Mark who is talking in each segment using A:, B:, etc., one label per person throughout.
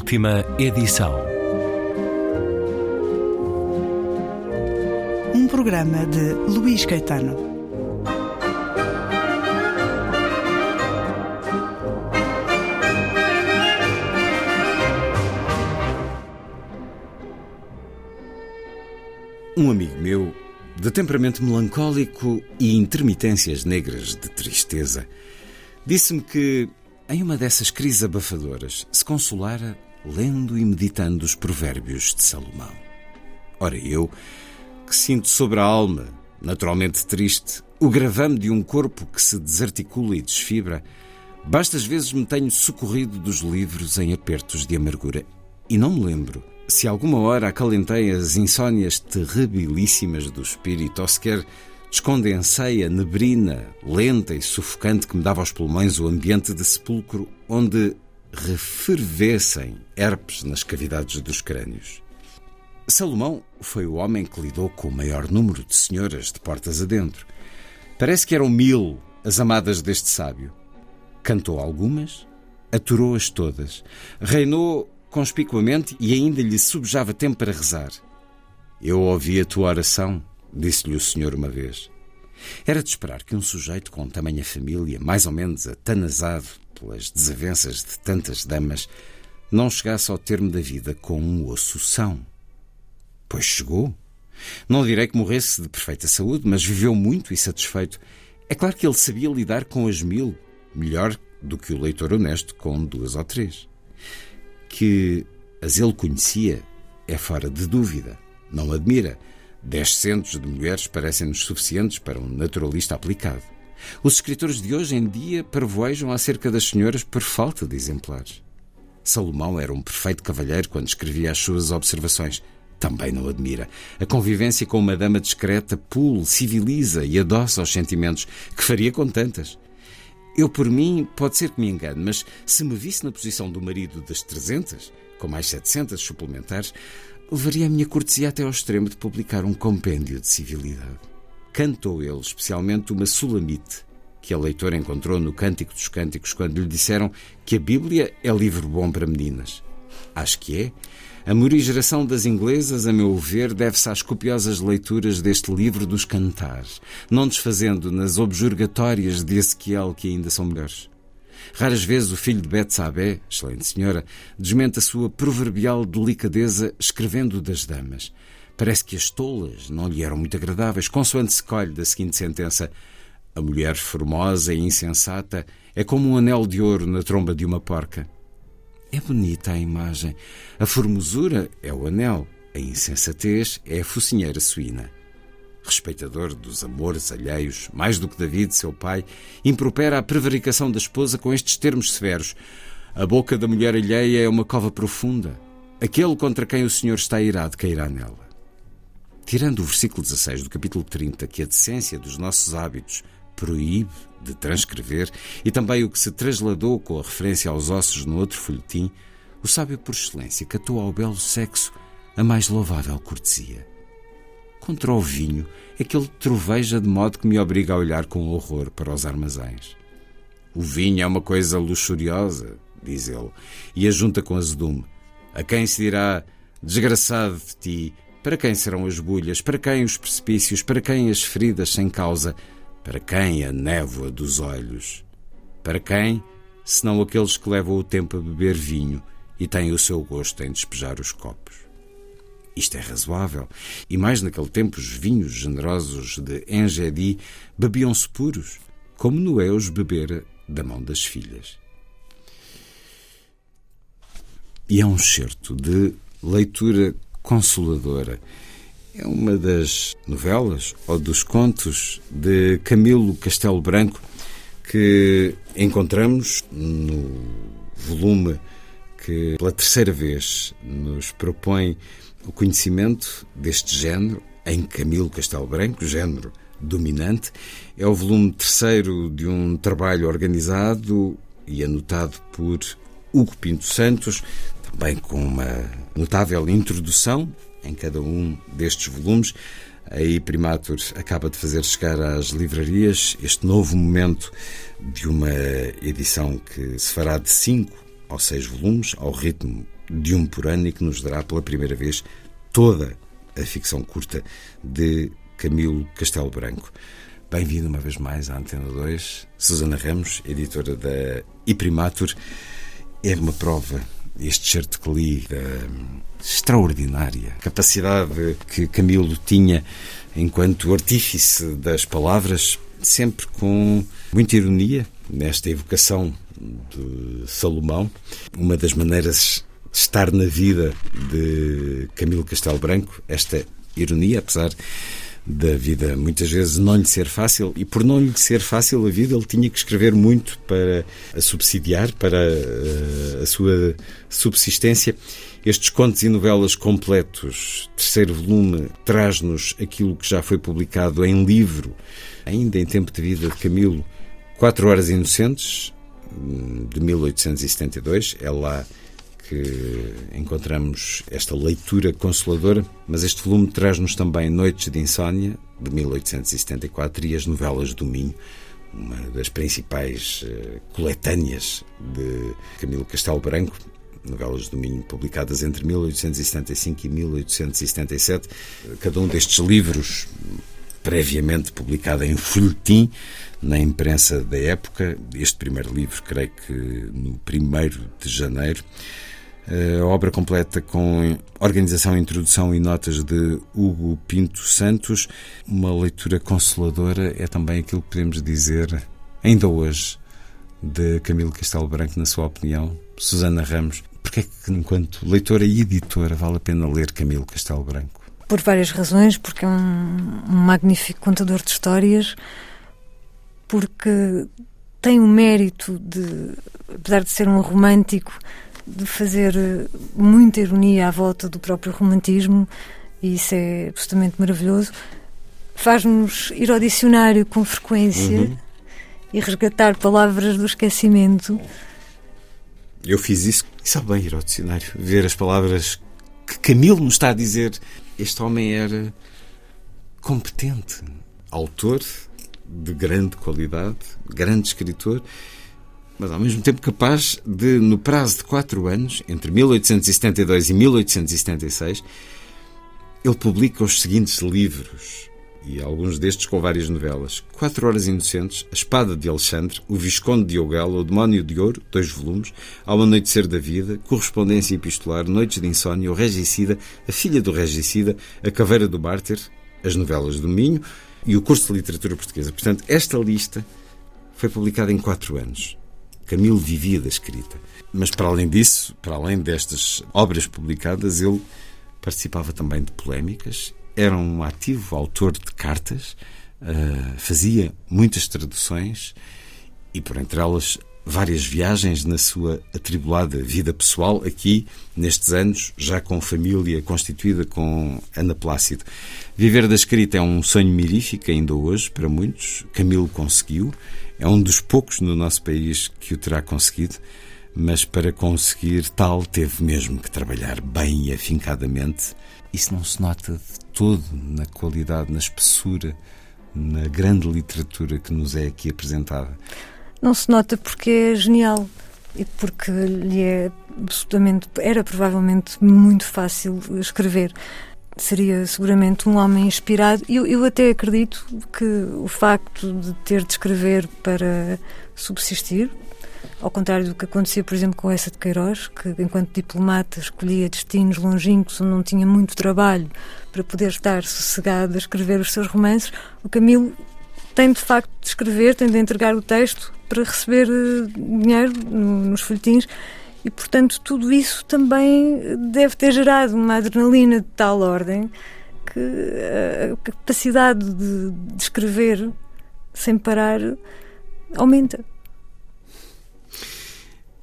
A: Última edição.
B: Um programa de Luís Caetano.
C: Um amigo meu, de temperamento melancólico e intermitências negras de tristeza, disse-me que, em uma dessas crises abafadoras, se consolara lendo e meditando os provérbios de Salomão. Ora, eu, que sinto sobre a alma, naturalmente triste, o gravame de um corpo que se desarticula e desfibra, bastas vezes me tenho socorrido dos livros em apertos de amargura. E não me lembro se alguma hora acalentei as insônias terribilíssimas do espírito ou sequer descondensei a neblina lenta e sufocante que me dava aos pulmões o ambiente de sepulcro onde refervessem herpes nas cavidades dos crânios. Salomão foi o homem que lidou com o maior número de senhoras de portas adentro. Parece que eram mil as amadas deste sábio. Cantou algumas, aturou-as todas, reinou conspicuamente e ainda lhe subjava tempo para rezar. Eu ouvi a tua oração, disse-lhe o Senhor uma vez. Era de esperar que um sujeito com tamanha família, mais ou menos atanasado pelas desavenças de tantas damas, não chegasse ao termo da vida com um osso são. Pois chegou. Não direi que morresse de perfeita saúde, mas viveu muito e satisfeito. É claro que ele sabia lidar com as mil, melhor do que o leitor honesto com duas ou três. Que as ele conhecia é fora de dúvida. Não admira. Dez centos de mulheres parecem-nos suficientes para um naturalista aplicado. Os escritores de hoje em dia parvoejam acerca das senhoras por falta de exemplares. Salomão era um perfeito cavalheiro quando escrevia as suas observações. Também não admira. A convivência com uma dama discreta pule, civiliza e adoça os sentimentos, que faria com tantas. Eu, por mim, pode ser que me engane, mas se me visse na posição do marido das 300, com mais 700 suplementares, levaria a minha cortesia até ao extremo de publicar um compêndio de civilidade. Cantou ele especialmente uma sulamite que a leitora encontrou no Cântico dos Cânticos quando lhe disseram que a Bíblia é livro bom para meninas. Acho que é. A morigeração das inglesas, a meu ver, deve-se às copiosas leituras deste livro dos cantares, não desfazendo nas objurgatórias de Ezequiel que ainda são melhores. Raras vezes o filho de Betsabé, excelente senhora, desmente a sua proverbial delicadeza escrevendo das damas. Parece que as tolas não lhe eram muito agradáveis, consoante se colhe da seguinte sentença: A mulher formosa e insensata é como um anel de ouro na tromba de uma porca. É bonita a imagem. A formosura é o anel, a insensatez é a focinheira suína. Respeitador dos amores alheios, mais do que David, seu pai, impropera a prevaricação da esposa com estes termos severos. A boca da mulher alheia é uma cova profunda. Aquele contra quem o Senhor está irado cairá nela. Tirando o versículo 16 do capítulo 30, que a decência dos nossos hábitos proíbe de transcrever, e também o que se trasladou com a referência aos ossos no outro folhetim, o sábio por excelência catou ao belo sexo a mais louvável cortesia. Contra o vinho é que ele troveja de modo que me obriga a olhar com horror para os armazéns. O vinho é uma coisa luxuriosa, diz ele, e ajunta com azedume. A quem se dirá, desgraçado de ti, para quem serão as bulhas, para quem os precipícios, para quem as feridas sem causa, para quem a névoa dos olhos? Para quem, senão aqueles que levam o tempo a beber vinho e têm o seu gosto em despejar os copos? Isto é razoável. E mais naquele tempo os vinhos generosos de Engedi bebiam-se puros, como Noé os bebera da mão das filhas. E é um certo de leitura consoladora. É uma das novelas ou dos contos de Camilo Castelo Branco que encontramos no volume que pela terceira vez nos propõe o conhecimento deste género em Camilo Castelo Branco, género dominante. É o volume terceiro de um trabalho organizado e anotado por Hugo Pinto Santos, também com uma notável introdução em cada um destes volumes. A Primatur acaba de fazer chegar às livrarias este novo momento de uma edição que se fará de cinco aos seis volumes, ao ritmo de um por ano e que nos dará pela primeira vez toda a ficção curta de Camilo Castelo Branco. Bem-vindo uma vez mais à Antena 2. Susana Ramos, editora da Iprimatur. É uma prova, este certo que li, da extraordinária capacidade que Camilo tinha enquanto artífice das palavras, sempre com muita ironia, nesta evocação de Salomão. Uma das maneiras de estar na vida de Camilo Castelo Branco, esta ironia, apesar da vida muitas vezes não lhe ser fácil e por não lhe ser fácil a vida ele tinha que escrever muito para a subsidiar para eh, a sua subsistência estes contos e novelas completos terceiro volume traz-nos aquilo que já foi publicado em livro ainda em tempo de vida de Camilo Quatro Horas Inocentes de 1872 é lá que encontramos esta leitura consoladora, mas este volume traz-nos também Noites de Insónia, de 1874, e as novelas do Minho, uma das principais uh, coletâneas de Camilo Castelo Branco, novelas do Minho publicadas entre 1875 e 1877. Cada um destes livros, previamente publicado em folhetim, na imprensa da época. Este primeiro livro, creio que no 1 de janeiro, a obra completa com organização, introdução e notas de Hugo Pinto Santos. Uma leitura consoladora é também aquilo que podemos dizer, ainda hoje, de Camilo Castelo Branco, na sua opinião. Susana Ramos, porque é que, enquanto leitora e editora, vale a pena ler Camilo Castelo Branco?
A: Por várias razões, porque é um, um magnífico contador de histórias, porque tem o mérito de, apesar de ser um romântico, de fazer eh, muita ironia à volta do próprio romantismo, e isso é absolutamente maravilhoso. Faz-nos ir ao dicionário com frequência uhum. e resgatar palavras do esquecimento.
C: Eu fiz isso, e sabe bem ir ao dicionário, ver as palavras que Camilo nos está a dizer. Este homem era competente, autor de grande qualidade, grande escritor, mas ao mesmo tempo capaz de, no prazo de quatro anos, entre 1872 e 1876, ele publica os seguintes livros, e alguns destes com várias novelas: Quatro Horas Inocentes, A Espada de Alexandre, O Visconde de Ogala, O Demónio de Ouro, dois volumes, Ao Anoitecer da Vida, Correspondência Epistolar, Noites de Insónia, O Regicida, A Filha do Regicida, A Caveira do Mártir, as novelas do Minho e o curso de Literatura Portuguesa. Portanto, esta lista foi publicada em quatro anos. Camilo vivia da escrita. Mas, para além disso, para além destas obras publicadas, ele participava também de polémicas, era um ativo autor de cartas, uh, fazia muitas traduções e, por entre elas, várias viagens na sua atribulada vida pessoal, aqui, nestes anos, já com família constituída com Ana Plácido. Viver da escrita é um sonho mirífico ainda hoje, para muitos. Camilo conseguiu. É um dos poucos no nosso país que o terá conseguido, mas para conseguir tal teve mesmo que trabalhar bem e afincadamente. Isso não se nota de todo na qualidade, na espessura, na grande literatura que nos é aqui apresentada.
A: Não se nota porque é genial e porque lhe é absolutamente era provavelmente muito fácil escrever seria seguramente um homem inspirado. Eu, eu até acredito que o facto de ter de escrever para subsistir, ao contrário do que acontecia, por exemplo, com essa de Queiroz, que enquanto diplomata escolhia destinos longínquos onde não tinha muito trabalho para poder estar sossegado a escrever os seus romances, o Camilo tem de facto de escrever, tem de entregar o texto para receber eh, dinheiro nos folhetins e, portanto, tudo isso também deve ter gerado uma adrenalina de tal ordem que a capacidade de, de escrever sem parar aumenta.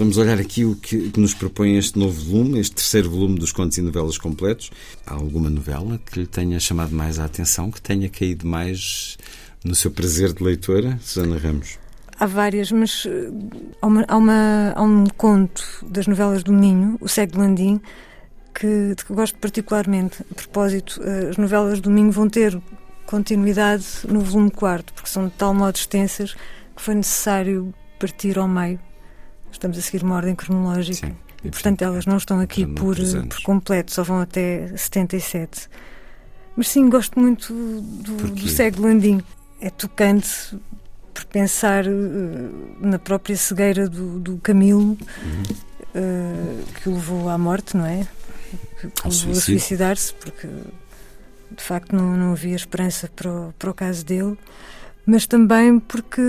C: Vamos olhar aqui o que, que, nos propõe este novo volume, este terceiro volume dos contos e novelas completos. Há alguma novela que lhe tenha chamado mais a atenção, que tenha caído mais no seu prazer de leitora, Susana Ramos?
A: Há várias, mas eh, há, uma, há, uma, há um conto das novelas do Ninho, O Cego de Landim, que, de que gosto particularmente. A propósito, eh, as novelas do Minho vão ter continuidade no volume quarto, porque são de tal modo extensas que foi necessário partir ao meio. Estamos a seguir uma ordem cronológica.
C: Sim.
A: E, portanto, elas não estão aqui por, por completo, só vão até 77. Mas sim, gosto muito do, do Cego Landim. É tocante por pensar eh, na própria cegueira do, do Camilo,
C: Uhum.
A: eh, que o levou à morte, não é? Que, o levou a suicidar-se, porque de facto não, não havia esperança para o, para o caso dele, mas também porque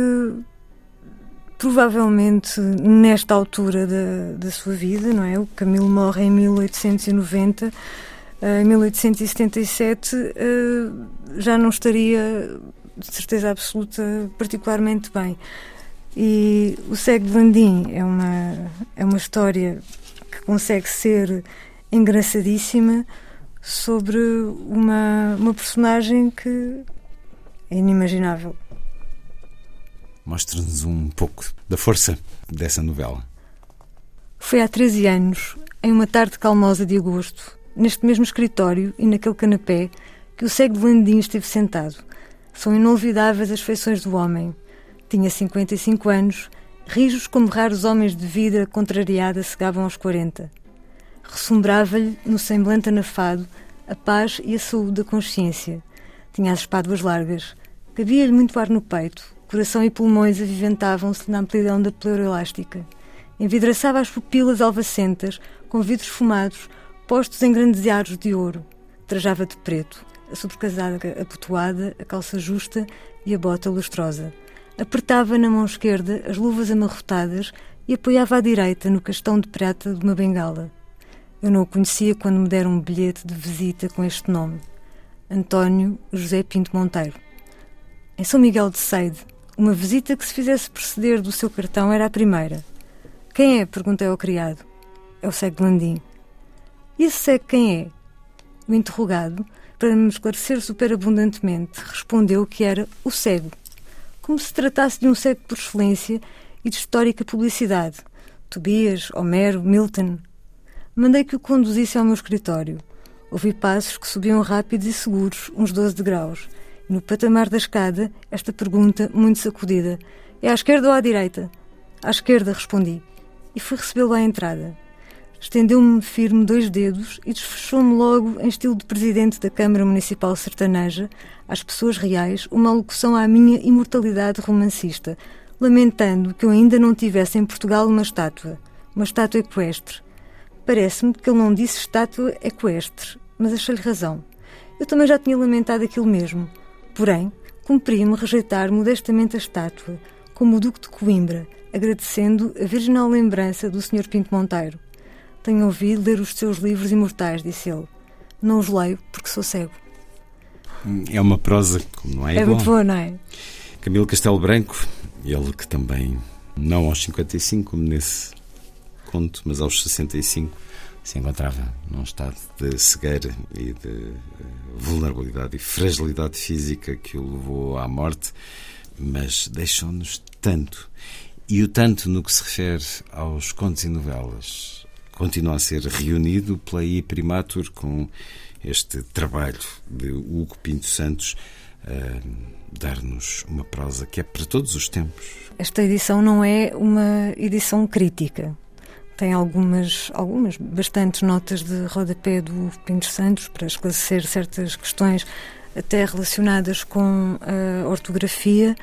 A: provavelmente nesta altura da, da sua vida, não é? O Camilo morre em 1890, eh, em 1877 eh, já não estaria, de certeza absoluta, particularmente bem. E o Cego de Landim é uma, é uma história que consegue ser engraçadíssima sobre uma, uma personagem que é inimaginável.
C: Mostre-nos um pouco da força dessa novela.
A: Foi há 13 anos, em uma tarde calmosa de agosto, neste mesmo escritório e naquele canapé, que o cego de Landim esteve sentado. São inolvidáveis as feições do homem. Tinha 55 anos, rijos como raros homens de vida contrariada chegavam aos 40. Ressumbrava-lhe, no semblante anafado, a paz e a saúde da consciência. Tinha as espáduas largas. Cabia-lhe muito ar no peito. Coração e pulmões aviventavam-se na amplidão da pleura elástica. Envidraçava as pupilas alvacentas, com vidros fumados, postos em grandes aros de ouro. Trajava de preto, a sobrecasaca abotoada, a calça justa e a bota lustrosa. Apertava na mão esquerda as luvas amarrotadas e apoiava à direita no castão de prata de uma bengala. Eu não o conhecia quando me deram um bilhete de visita com este nome. António José Pinto Monteiro. Em São Miguel de Seide, uma visita que se fizesse proceder do seu cartão era a primeira. Quem é? perguntei ao criado. É o cego Landim. E esse cego quem é? O interrogado, para me esclarecer superabundantemente, respondeu que era o cego. Como se tratasse de um cego por excelência e de histórica publicidade. Tobias, Homero, Milton. Mandei que o conduzisse ao meu escritório. Ouvi passos que subiam rápidos e seguros, uns 12 degraus. No patamar da escada, esta pergunta, muito sacudida: É à esquerda ou à direita? À esquerda, respondi. E fui recebê-lo à entrada. Estendeu-me firme dois dedos e desfechou-me logo, em estilo de presidente da Câmara Municipal Sertaneja, às pessoas reais, uma alocução à minha imortalidade romancista, lamentando que eu ainda não tivesse em Portugal uma estátua, uma estátua equestre. Parece-me que ele não disse estátua equestre, mas achei-lhe razão. Eu também já tinha lamentado aquilo mesmo. Porém, cumpria-me rejeitar modestamente a estátua, como o Duque de Coimbra, agradecendo a virginal lembrança do Sr. Pinto Monteiro. Tenho ouvido ler os seus livros imortais, disse ele. Não os leio porque sou cego.
C: É uma prosa como não é,
A: É
C: igual.
A: muito boa, não é?
C: Camilo Castelo Branco, ele que também, não aos 55, como nesse conto, mas aos 65, se encontrava num estado de cegueira e de eh, vulnerabilidade e fragilidade física que o levou à morte, mas deixou-nos tanto. E o tanto no que se refere aos contos e novelas continua a ser reunido pela I Primatur com este trabalho de Hugo Pinto Santos a dar-nos uma prosa que é para todos os tempos.
A: Esta edição não é uma edição crítica. Tem algumas, algumas, bastantes notas de rodapé do Pinto Santos para esclarecer certas questões até relacionadas com a ortografia.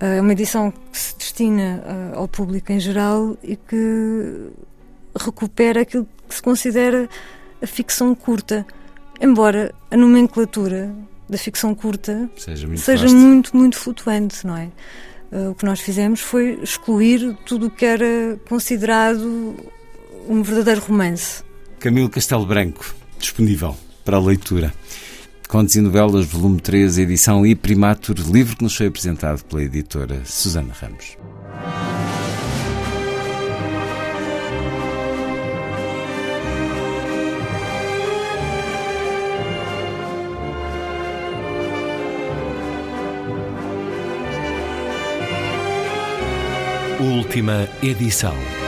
A: É uma edição que se destina uh, ao público em geral e que recupera aquilo que se considera a ficção curta, embora a nomenclatura da ficção curta
C: seja muito,
A: seja muito, muito flutuante, não é? Uh, o que nós fizemos foi excluir tudo o que era considerado um verdadeiro romance.
C: Camilo Castelo Branco, disponível para leitura. Contos e Novelas, volume 3, edição e Primatur, livro que nos foi apresentado pela editora Susana Ramos.
D: Última edição.